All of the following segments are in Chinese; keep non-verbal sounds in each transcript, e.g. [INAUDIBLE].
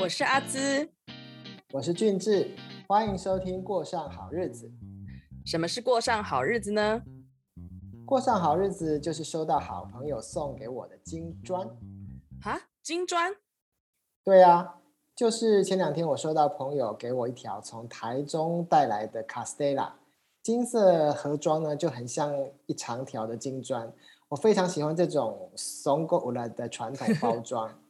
我是阿兹，我是俊志，欢迎收听《过上好日子》。什么是过上好日子呢？过上好日子就是收到好朋友送给我的金砖。啊，金砖？对啊，就是前两天我收到朋友给我一条从台中带来的卡斯蒂拉金色盒装呢，就很像一长条的金砖。我非常喜欢这种松果了的传统包装。[LAUGHS]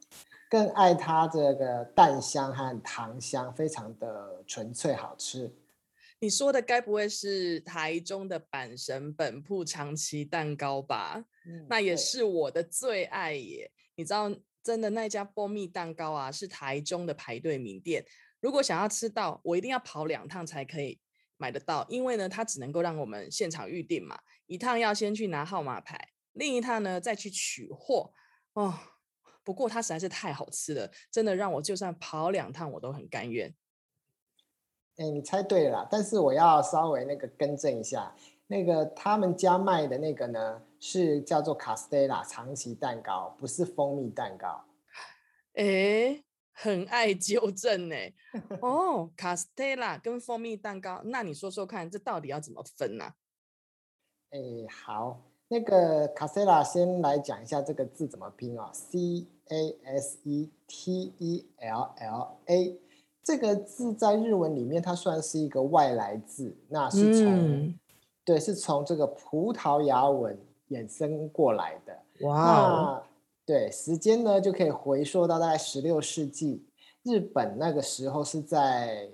更爱它这个蛋香和糖香，非常的纯粹好吃。你说的该不会是台中的板神本铺长崎蛋糕吧？那也是我的最爱耶！你知道，真的那家蜂蜜蛋糕啊，是台中的排队名店。如果想要吃到，我一定要跑两趟才可以买得到，因为呢，它只能够让我们现场预定嘛。一趟要先去拿号码牌，另一趟呢再去取货哦。不过它实在是太好吃了，真的让我就算跑两趟我都很甘愿。哎，你猜对了，但是我要稍微那个更正一下，那个他们家卖的那个呢是叫做卡斯蒂拉长崎蛋糕，不是蜂蜜蛋糕。哎，很爱纠正呢。哦，卡斯蒂拉跟蜂蜜蛋糕，那你说说看，这到底要怎么分呢？哎，好。那个卡塞拉先来讲一下这个字怎么拼啊？C A S E T E L L A 这个字在日文里面它算是一个外来字，那是从对，是从这个葡萄牙文衍生过来的。哇，对，时间呢就可以回溯到大概十六世纪，日本那个时候是在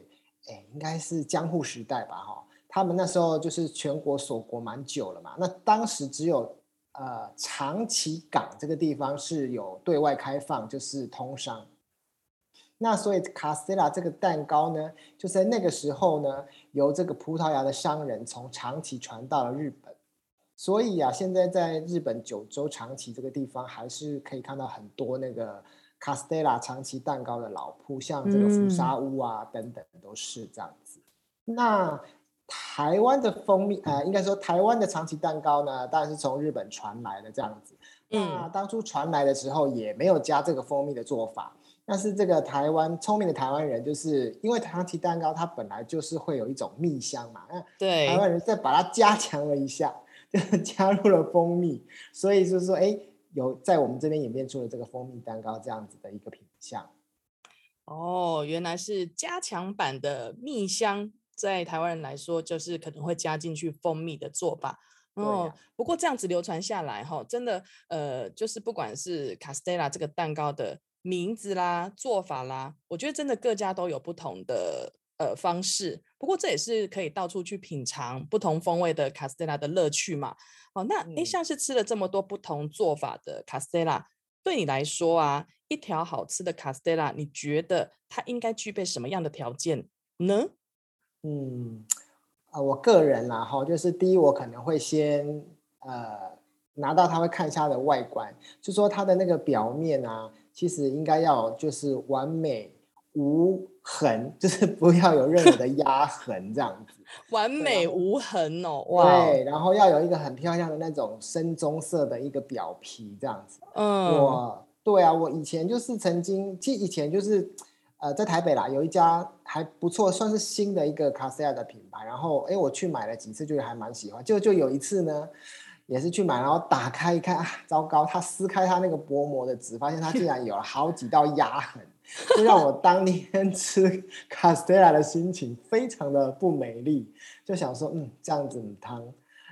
哎，应该是江户时代吧？哈。他们那时候就是全国锁国蛮久了嘛，那当时只有呃长崎港这个地方是有对外开放，就是通商。那所以卡斯蒂拉这个蛋糕呢，就在那个时候呢，由这个葡萄牙的商人从长崎传到了日本。所以啊，现在在日本九州长崎这个地方，还是可以看到很多那个卡斯蒂拉长崎蛋糕的老铺，像这个福沙屋啊等等，都是这样子。那台湾的蜂蜜，呃，应该说台湾的长崎蛋糕呢，当然是从日本传来的这样子。那当初传来的时候也没有加这个蜂蜜的做法，但是这个台湾聪明的台湾人，就是因为长崎蛋糕它本来就是会有一种蜜香嘛，那对台湾人再把它加强了一下，[LAUGHS] 就加入了蜂蜜，所以就是说，哎，有在我们这边演变出了这个蜂蜜蛋糕这样子的一个品相。哦，原来是加强版的蜜香。在台湾人来说，就是可能会加进去蜂蜜的做法。哦，不过这样子流传下来，哈，真的，呃，就是不管是卡斯蒂拉这个蛋糕的名字啦、做法啦，我觉得真的各家都有不同的呃方式。不过这也是可以到处去品尝不同风味的卡斯蒂拉的乐趣嘛。哦，那诶，像是吃了这么多不同做法的卡斯蒂拉，对你来说啊，一条好吃的卡斯蒂拉，你觉得它应该具备什么样的条件呢？嗯，啊，我个人啦哈，就是第一，我可能会先呃拿到它会看一下它的外观，就说它的那个表面啊，其实应该要就是完美无痕，就是不要有任何的压痕这样子。[LAUGHS] 完美无痕哦，哇！对，然后要有一个很漂亮的那种深棕色的一个表皮这样子。嗯，我对啊，我以前就是曾经，其实以前就是。呃，在台北啦，有一家还不错，算是新的一个卡斯亚的品牌。然后，哎，我去买了几次，就还蛮喜欢。就就有一次呢，也是去买，然后打开一看，啊，糟糕！它撕开它那个薄膜的纸，发现它竟然有了好几道压痕，就让我当天 [LAUGHS] 吃卡斯亚的心情非常的不美丽。就想说，嗯，这样子汤。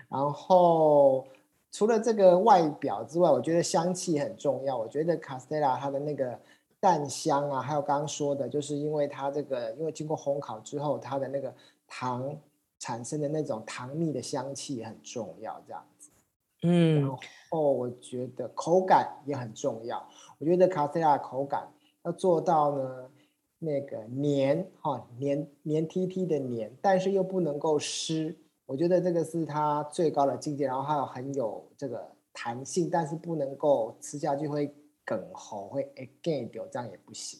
然后，除了这个外表之外，我觉得香气很重要。我觉得卡斯亚它的那个。蛋香啊，还有刚刚说的，就是因为它这个，因为经过烘烤之后，它的那个糖产生的那种糖蜜的香气很重要，这样子。嗯，然后我觉得口感也很重要。我觉得卡斯亚口感要做到呢，那个黏哈黏黏 T T 的黏，但是又不能够湿。我觉得这个是它最高的境界。然后还有很有这个弹性，但是不能够吃下去会。梗喉会 again 掉，这样也不行。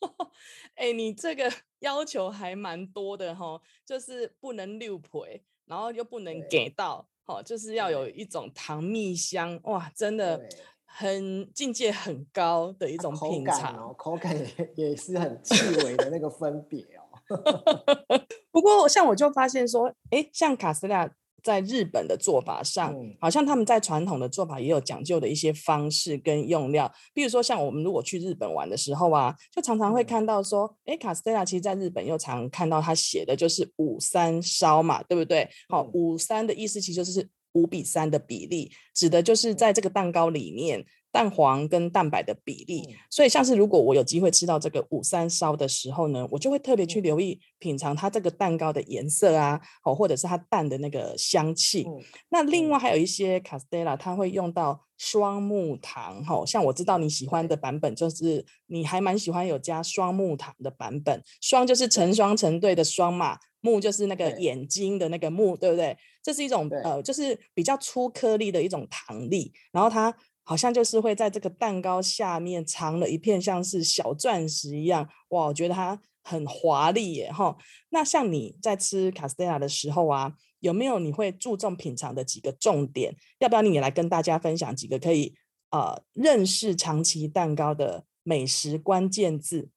[LAUGHS] 哎，你这个 [LAUGHS] 要求还蛮多的哈，就是不能六陪，然后又不能给到，好，就是要有一种糖蜜香，哇，真的很境界很高的一种品尝哦，口感也也是很细微的那个分别哦。[LAUGHS] 不过像我就发现说，哎，像卡斯拉。在日本的做法上，好像他们在传统的做法也有讲究的一些方式跟用料。比如说，像我们如果去日本玩的时候啊，就常常会看到说，哎，卡斯特拉其实在日本又常看到他写的就是五三烧嘛，对不对？好，五三的意思其实就是五比三的比例，指的就是在这个蛋糕里面。蛋黄跟蛋白的比例，所以像是如果我有机会吃到这个五三烧的时候呢，我就会特别去留意品尝它这个蛋糕的颜色啊，哦，或者是它蛋的那个香气。那另外还有一些卡斯蒂拉，它会用到双木糖，哈，像我知道你喜欢的版本，就是你还蛮喜欢有加双木糖的版本。双就是成双成对的双嘛，木就是那个眼睛的那个木，对不对？这是一种呃，就是比较粗颗粒的一种糖粒，然后它。好像就是会在这个蛋糕下面藏了一片像是小钻石一样，哇，我觉得它很华丽耶哈。那像你在吃卡斯蒂拉的时候啊，有没有你会注重品尝的几个重点？要不要你也来跟大家分享几个可以呃认识长崎蛋糕的美食关键字？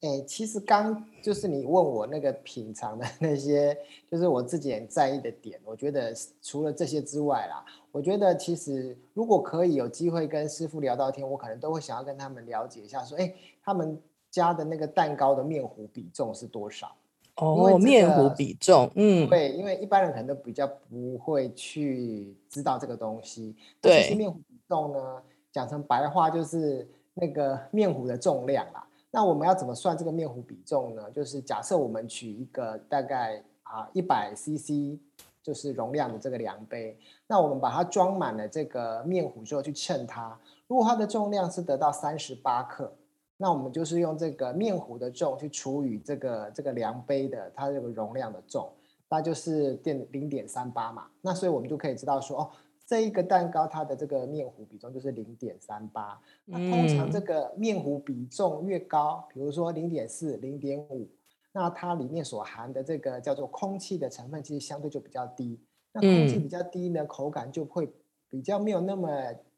哎，其实刚就是你问我那个品尝的那些，就是我自己很在意的点。我觉得除了这些之外啦，我觉得其实如果可以有机会跟师傅聊到天，我可能都会想要跟他们了解一下，说哎，他们家的那个蛋糕的面糊比重是多少？哦，面糊比重，嗯，对，因为一般人可能都比较不会去知道这个东西。对，其实面糊比重呢，讲成白话就是那个面糊的重量啦。那我们要怎么算这个面糊比重呢？就是假设我们取一个大概啊一百 CC 就是容量的这个量杯，那我们把它装满了这个面糊之后去称它，如果它的重量是得到三十八克，那我们就是用这个面糊的重去除以这个这个量杯的它这个容量的重，那就是电零点三八嘛。那所以我们就可以知道说哦。这一个蛋糕，它的这个面糊比重就是零点三八。那通常这个面糊比重越高，比如说零点四、零点五，那它里面所含的这个叫做空气的成分，其实相对就比较低。那空气比较低呢，口感就会比较没有那么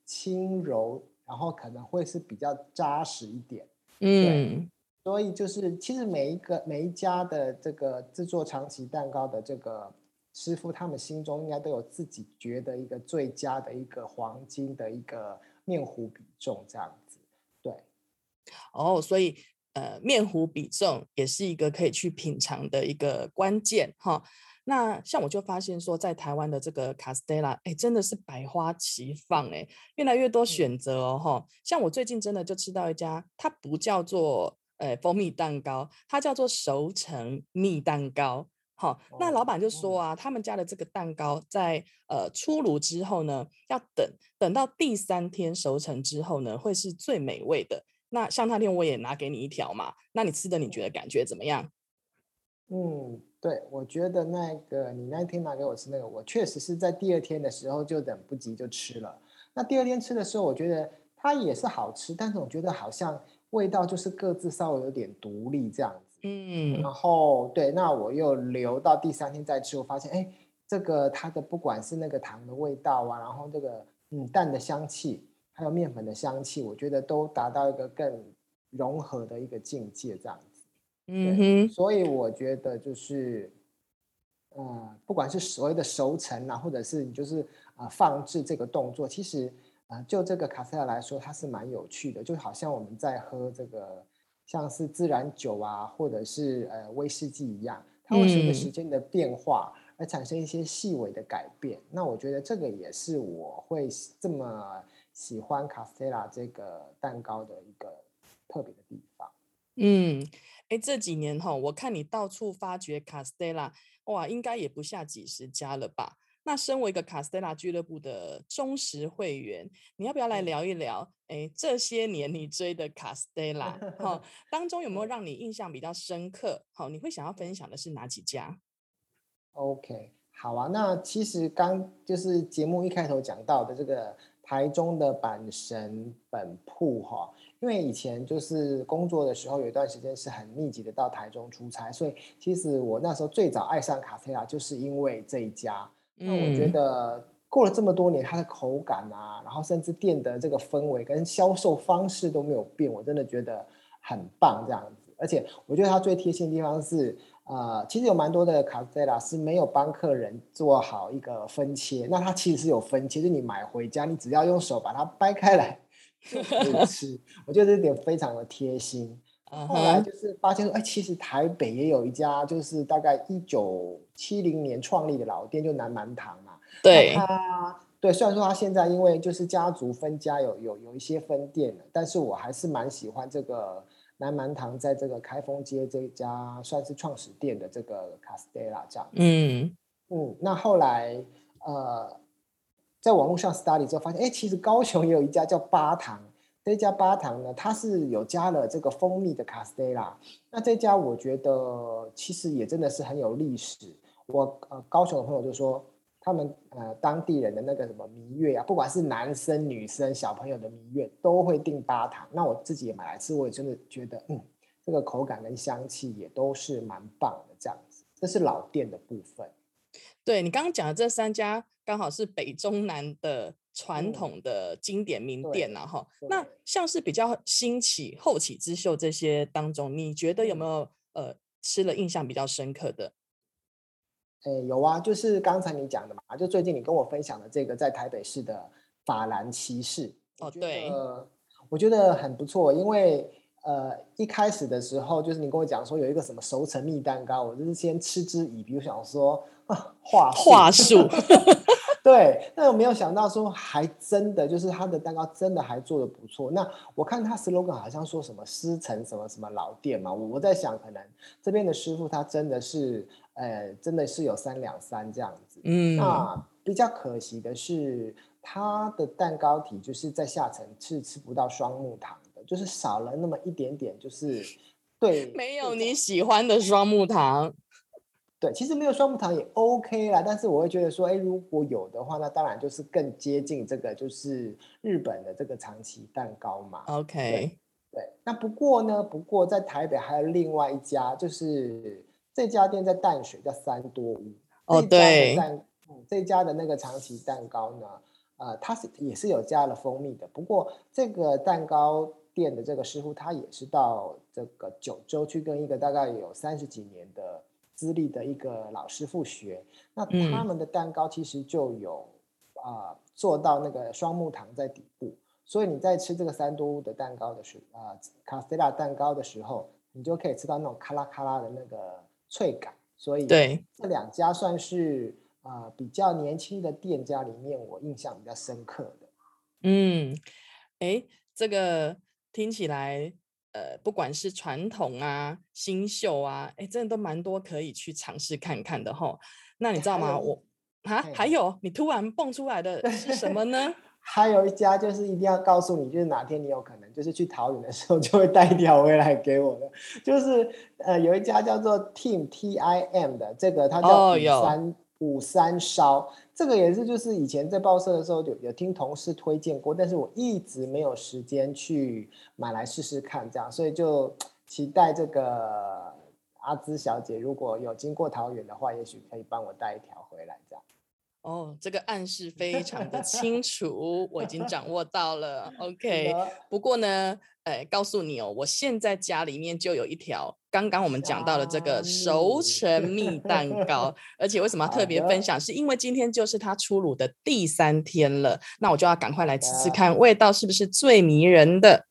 轻柔，然后可能会是比较扎实一点。嗯，所以就是其实每一个每一家的这个制作长崎蛋糕的这个。师傅他们心中应该都有自己觉得一个最佳的一个黄金的一个面糊比重这样子，对。哦，所以呃，面糊比重也是一个可以去品尝的一个关键哈。那像我就发现说，在台湾的这个卡斯蒂拉，哎，真的是百花齐放哎，越来越多选择哦哈。像我最近真的就吃到一家，它不叫做呃蜂蜜蛋糕，它叫做熟成蜜蛋糕。好，那老板就说啊，他们家的这个蛋糕在呃出炉之后呢，要等等到第三天熟成之后呢，会是最美味的。那像那天我也拿给你一条嘛，那你吃的你觉得感觉怎么样？嗯，对，我觉得那个你那天拿给我吃那个，我确实是在第二天的时候就等不及就吃了。那第二天吃的时候，我觉得它也是好吃，但是我觉得好像味道就是各自稍微有点独立这样子。嗯，然后对，那我又留到第三天再吃，我发现哎，这个它的不管是那个糖的味道啊，然后这个嗯蛋的香气，还有面粉的香气，我觉得都达到一个更融合的一个境界，这样子。嗯哼，所以我觉得就是，呃，不管是所谓的熟成啊，或者是你就是啊放置这个动作，其实啊就这个卡塞尔来说，它是蛮有趣的，就好像我们在喝这个。像是自然酒啊，或者是呃威士忌一样，它会随着时间的变化而产生一些细微的改变。那我觉得这个也是我会这么喜欢卡斯特拉这个蛋糕的一个特别的地方。嗯，哎，这几年哈，我看你到处发掘卡斯特拉，哇，应该也不下几十家了吧？那身为一个卡斯特拉俱乐部的忠实会员，你要不要来聊一聊？哎，这些年你追的卡斯特拉，哈，当中有没有让你印象比较深刻？好，你会想要分享的是哪几家？OK，好啊。那其实刚就是节目一开头讲到的这个台中的阪神本铺哈，因为以前就是工作的时候有一段时间是很密集的到台中出差，所以其实我那时候最早爱上卡斯特拉就是因为这一家。那我觉得过了这么多年，它的口感啊，然后甚至店的这个氛围跟销售方式都没有变，我真的觉得很棒这样子。而且我觉得它最贴心的地方是，呃，其实有蛮多的卡塞拉是没有帮客人做好一个分切，那它其实是有分切，就是你买回家，你只要用手把它掰开来 [LAUGHS] 就可以吃。我觉得这点非常的贴心。后来就是发现说，哎，其实台北也有一家，就是大概一九七零年创立的老店，就南蛮堂嘛。对，他对，虽然说他现在因为就是家族分家，有有有一些分店了，但是我还是蛮喜欢这个南蛮堂在这个开封街这一家算是创始店的这个卡斯蒂拉这样。嗯嗯，那后来呃，在网络上 study 之后发现，哎，其实高雄也有一家叫八堂。这家八堂呢，它是有加了这个蜂蜜的卡斯蒂拉。那这家我觉得其实也真的是很有历史。我呃高雄的朋友就说，他们呃当地人的那个什么蜜月啊，不管是男生女生小朋友的蜜月，都会订八堂。那我自己也买来吃，我也真的觉得，嗯，这个口感跟香气也都是蛮棒的。这样子，这是老店的部分。对你刚刚讲的这三家，刚好是北中南的。传统的经典名店。呐，哈，那像是比较兴起、后起之秀这些当中，你觉得有没有呃吃了印象比较深刻的？哎，有啊，就是刚才你讲的嘛，就最近你跟我分享的这个在台北市的法兰骑士，哦，对，我觉得很不错，因为呃一开始的时候，就是你跟我讲说有一个什么熟成蜜蛋糕，我就是先嗤之以鼻，我想说啊话话术。[LAUGHS] 对，但我没有想到说，还真的就是他的蛋糕真的还做的不错。那我看他 slogan 好像说什么师承什么什么老店嘛，我我在想，可能这边的师傅他真的是，呃，真的是有三两三这样子。嗯，那比较可惜的是，他的蛋糕体就是在下层是吃不到双木糖的，就是少了那么一点点，就是对，没有你喜欢的双木糖。对，其实没有双木糖也 OK 啦，但是我会觉得说，哎，如果有的话，那当然就是更接近这个，就是日本的这个长崎蛋糕嘛。OK，对。那不过呢，不过在台北还有另外一家，就是这家店在淡水叫三多屋。哦，对。这家的那个长崎蛋糕呢，呃，它是也是有加了蜂蜜的。不过这个蛋糕店的这个师傅，他也是到这个九州去跟一个大概有三十几年的。资历的一个老师傅学，那他们的蛋糕其实就有啊做到那个双木糖在底部，所以你在吃这个三都屋的蛋糕的时候啊，卡斯拉蛋糕的时候，你就可以吃到那种咔啦咔啦的那个脆感。所以对这两家算是啊比较年轻的店家里面，我印象比较深刻的。嗯，哎，这个听起来。呃，不管是传统啊、新秀啊，哎，真的都蛮多可以去尝试看看的哈。那你知道吗？我啊，还有你突然蹦出来的是什么呢？[LAUGHS] 还有一家就是一定要告诉你，就是哪天你有可能就是去桃园的时候，就会带一条回来给我的。就是呃，有一家叫做 Team T I M 的，这个它叫五三五三烧。这个也是，就是以前在报社的时候，有有听同事推荐过，但是我一直没有时间去买来试试看，这样，所以就期待这个阿芝小姐如果有经过桃园的话，也许可以帮我带一条回来，这样。哦，这个暗示非常的清 [LAUGHS] 楚，我已经掌握到了。OK，不过呢，哎，告诉你哦，我现在家里面就有一条刚刚我们讲到的这个熟成蜜蛋糕，[LAUGHS] 而且为什么要特别分享？是因为今天就是它出炉的第三天了，那我就要赶快来吃吃看，味道是不是最迷人的？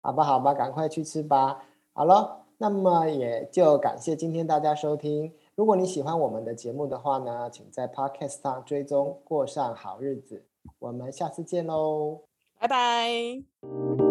好吧，好吧，赶快去吃吧。好了，那么也就感谢今天大家收听。如果你喜欢我们的节目的话呢，请在 Podcast 上追踪，过上好日子。我们下次见喽，拜拜。